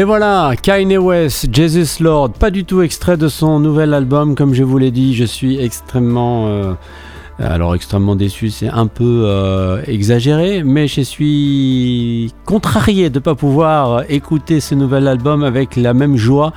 Et voilà, Kanye West, Jesus Lord, pas du tout extrait de son nouvel album, comme je vous l'ai dit, je suis extrêmement... Euh, alors extrêmement déçu, c'est un peu euh, exagéré, mais je suis contrarié de ne pas pouvoir écouter ce nouvel album avec la même joie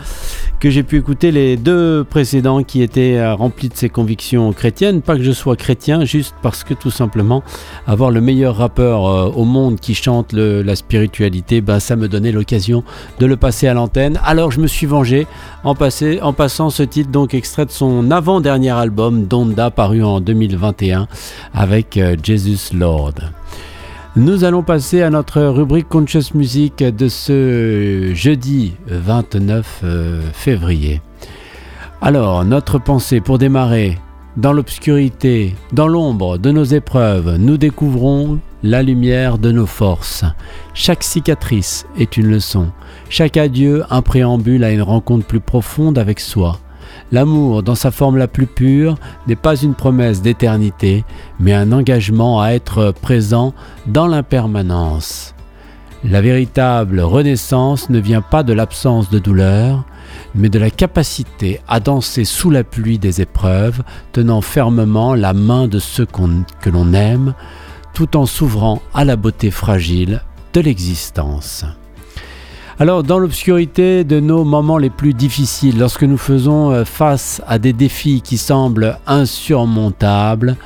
que j'ai pu écouter les deux précédents qui étaient euh, remplis de ses convictions chrétiennes. Pas que je sois chrétien, juste parce que tout simplement avoir le meilleur rappeur euh, au monde qui chante la spiritualité, ben, ça me donnait l'occasion de le passer à l'antenne. Alors je me suis vengé en, passant ce titre, donc extrait de son avant-dernier album, Donda, paru en 2020 avec euh, Jesus Lord. Nous allons passer à notre rubrique Conscious Music de ce jeudi 29 euh, février. Alors, notre pensée pour démarrer, dans l'obscurité, dans l'ombre de nos épreuves, nous découvrons la lumière de nos forces. Chaque cicatrice est une leçon, chaque adieu un préambule à une rencontre plus profonde avec soi. L'amour, dans sa forme la plus pure, n'est pas une promesse d'éternité, mais un engagement à être présent dans l'impermanence. La véritable renaissance ne vient pas de l'absence de douleur, mais de la capacité à danser sous la pluie des épreuves, tenant fermement la main de ceux que l'on aime, tout en s'ouvrant à la beauté fragile de l'existence. Alors, dans l'obscurité de nos moments les plus difficiles, lorsque nous faisons euh, face à des défis qui semblent insurmontables,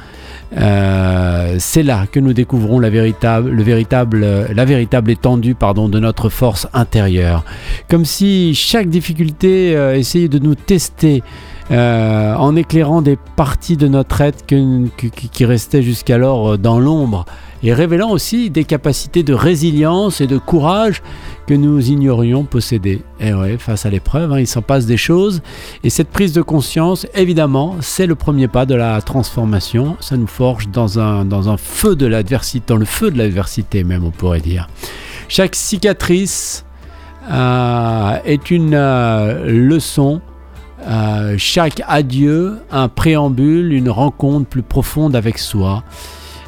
euh, c'est là que nous découvrons la véritable, véritable étendue de notre force intérieure. Comme si chaque difficulté euh, essayait de nous tester en éclairant des parties de notre être qui restaient jusqu'alors dans l'ombre et révélant aussi des capacités de résilience et de courage que nous ignorions posséder. Et ouais, face à l'épreuve, hein, il s'en passe des choses. Et cette prise de conscience, évidemment, c'est le premier pas de la transformation. Ça nous forge dans un, dans un feu de l'adversité, dans le feu de l'adversité même, on pourrait dire. Chaque cicatrice euh, est une euh, leçon. Euh, chaque adieu, un préambule, une rencontre plus profonde avec soi.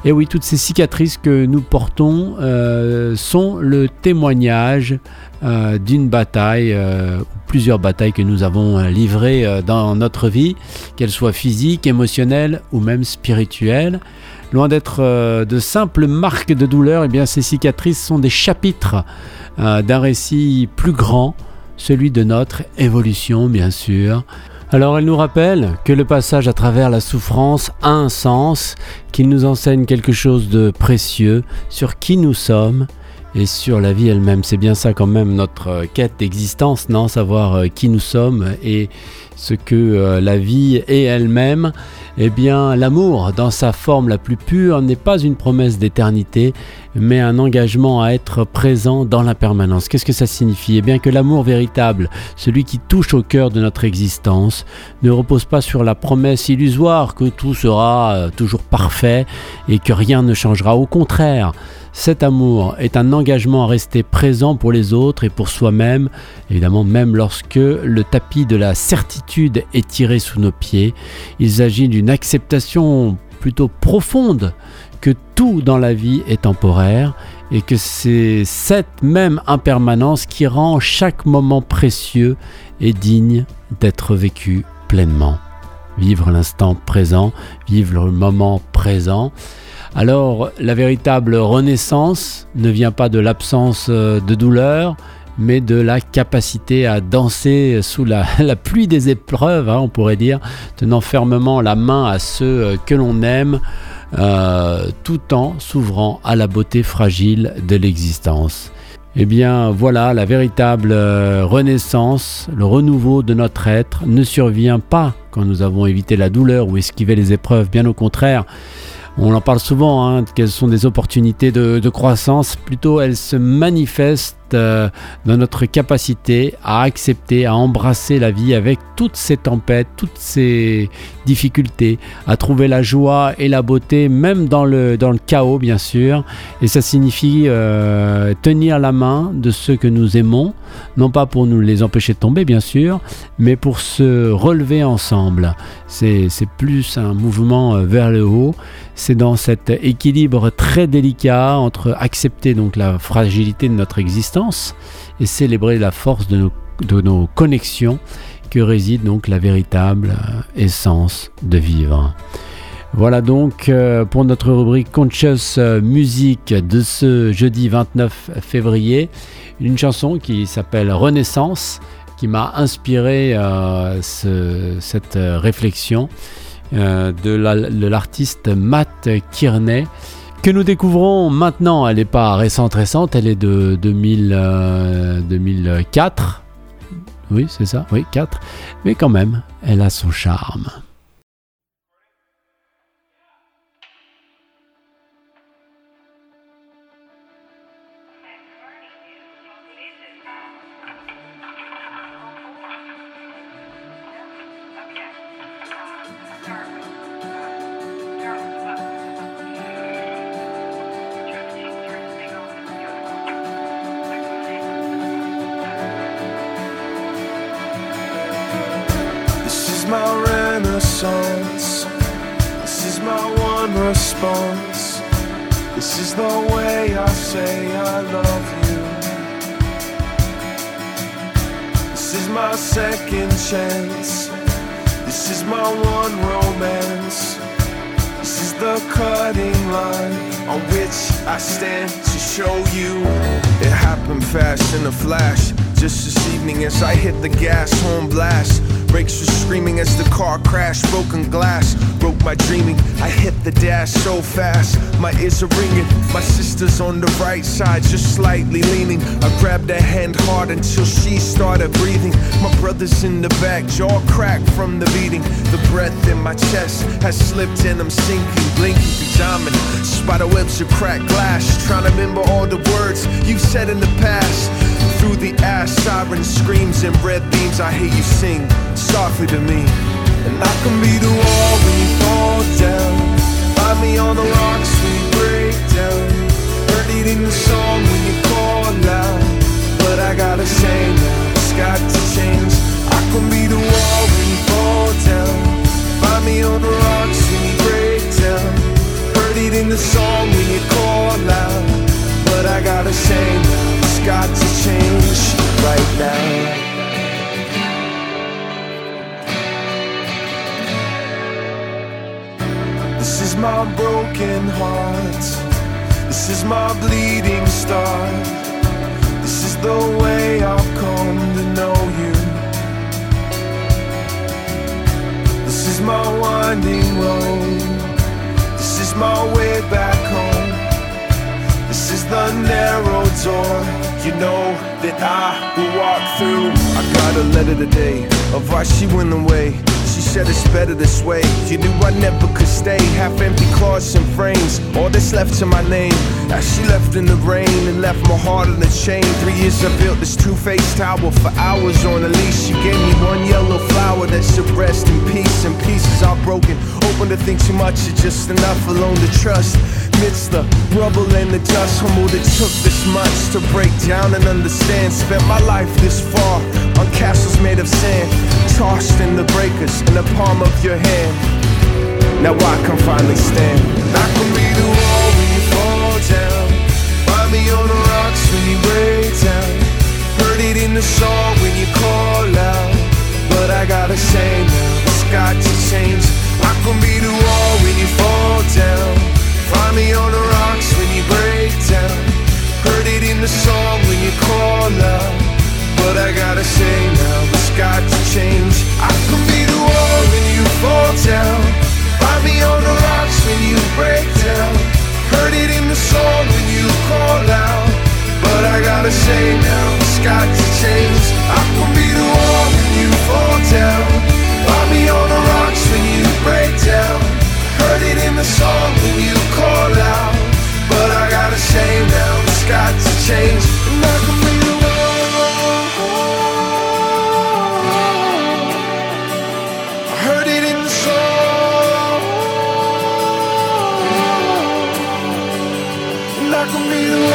Et oui, toutes ces cicatrices que nous portons euh, sont le témoignage euh, d'une bataille, euh, plusieurs batailles que nous avons livrées dans notre vie, qu'elles soient physiques, émotionnelles ou même spirituelles. Loin d'être de simples marques de douleur, eh ces cicatrices sont des chapitres d'un récit plus grand, celui de notre évolution, bien sûr. Alors elle nous rappelle que le passage à travers la souffrance a un sens, qu'il nous enseigne quelque chose de précieux sur qui nous sommes et sur la vie elle-même. C'est bien ça quand même notre quête d'existence, non? Savoir euh, qui nous sommes et ce que euh, la vie est elle-même. Eh bien, l'amour, dans sa forme la plus pure, n'est pas une promesse d'éternité, mais un engagement à être présent dans la permanence. Qu'est-ce que ça signifie? Eh bien que l'amour véritable, celui qui touche au cœur de notre existence, ne repose pas sur la promesse illusoire que tout sera euh, toujours parfait et que rien ne changera. Au contraire, cet amour est un engagement à rester présent pour les autres et pour soi-même, évidemment même lorsque le tapis de la certitude est tiré sous nos pieds. Il s'agit d'une acceptation plutôt profonde que tout dans la vie est temporaire et que c'est cette même impermanence qui rend chaque moment précieux et digne d'être vécu pleinement. Vivre l'instant présent, vivre le moment présent. Alors la véritable renaissance ne vient pas de l'absence euh, de douleur, mais de la capacité à danser sous la, pluie des épreuves, hein, on pourrait dire, tenant fermement la main à ceux euh, que l'on aime, euh, tout en s'ouvrant à la beauté fragile de l'existence. Eh bien voilà, la véritable renaissance, le renouveau de notre être ne survient pas quand nous avons évité la douleur ou esquivé les épreuves, bien au contraire. On en parle souvent, hein, quelles sont des opportunités de, de croissance. Plutôt, elles se manifestent euh, dans notre capacité à accepter, à embrasser la vie avec toutes ces tempêtes, toutes ces difficultés, à trouver la joie et la beauté, même dans le, dans le chaos, bien sûr. Et ça signifie euh, tenir la main de ceux que nous aimons, non pas pour nous les empêcher de tomber, bien sûr, mais pour se relever ensemble. C'est plus un mouvement euh, vers le haut. C'est dans cet équilibre très délicat entre accepter donc la fragilité de notre existence et célébrer la force de nos, de nos connexions que réside donc la véritable euh, essence de vivre. Voilà donc euh, pour notre rubrique Conscious Music de ce jeudi 29 février, une chanson qui s'appelle Renaissance, qui m'a inspiré euh, cette réflexion de l'artiste Matt Kearney que nous découvrons maintenant. Elle n'est pas récente récente, elle est de 2000, 2004 oui, c'est ça, oui, 4. Mais quand même, elle a son charme. This is my one response. This is the way I say I love you. This is my second chance. This is my one romance. This is the cutting line on which I stand to show you. It happened fast in a flash just this evening as I hit the gas home blast. Brakes were screaming as the car crashed, broken glass. Broke my dreaming, I hit the dash so fast. My ears are ringing, my sister's on the right side, just slightly leaning. I grabbed her hand hard until she started breathing. My brother's in the back, jaw cracked from the beating. The breath in my chest has slipped and I'm sinking, blinking through diamond. Spider webs of cracked glass, trying to remember all the words you said in the past. Through the ash, siren screams and red beams, I hear you sing softly to me. And I can be the wall when you fall down. Find me on the rocks broken this is my bleeding star. This is the way I've come to know you. This is my winding road. This is my way back home. This is the narrow door. You know that I will walk through. I got a letter today of why she went away. She said it's better this way. You knew I never could stay. Half empty closets and frames, all that's left to my name. As she left in the rain and left my heart on a chain. Three years I built this two-faced tower for hours on a leash. She gave me one yellow flower that should rest in peace. And pieces are broken. Open to think too much is just enough alone to trust. Midst the rubble and the dust, humbled it took this much to break down and understand. Spent my life this far on castles made of sand, tossed in the breakers in the palm of your hand. Now I can finally stand. I can be the wall when you fall down. Find me on the rocks when you break down. Heard it in the song when you call out. But I gotta say now, it's got to change. I can be the wall when you fall down. Find me on the rocks when you break down. Heard it in the song when you call out. But I gotta say say now, it's got to change. I can be the wall when you fall down. Find me on the rocks when you break down. Heard it in the song when you call out. But I gotta say now, it's got to change. And I can be the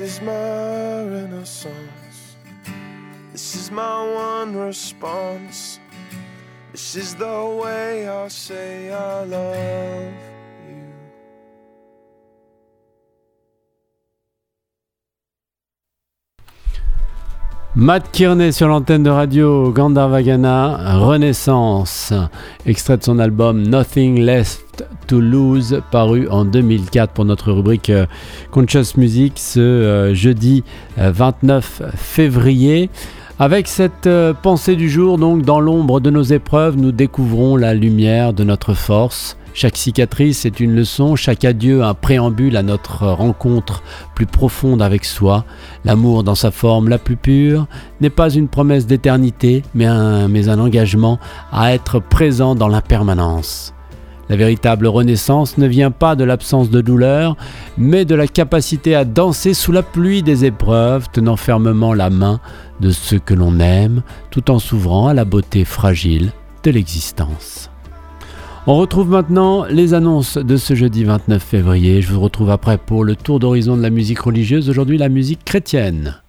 is my renaissance. This is my one response. This is the way I say I love Matt Kearney sur l'antenne de radio Gandharvagana, Renaissance, extrait de son album Nothing Left to Lose, paru en 2004 pour notre rubrique euh, Conscious Music ce euh, jeudi 29 euh, février. Avec cette pensée du jour, donc dans l'ombre de nos épreuves, nous découvrons la lumière de notre force. Chaque cicatrice est une leçon, chaque adieu un préambule à notre rencontre plus profonde avec soi. L'amour dans sa forme la plus pure n'est pas une promesse d'éternité, mais un, engagement à être présent dans l'impermanence. La véritable renaissance ne vient pas de l'absence de douleur, mais de la capacité à danser sous la pluie des épreuves, tenant fermement la main de ceux que l'on aime, tout en s'ouvrant à la beauté fragile de l'existence. On retrouve maintenant les annonces de ce jeudi 29 février. Je vous retrouve après pour le tour d'horizon de la musique religieuse, aujourd'hui la musique chrétienne.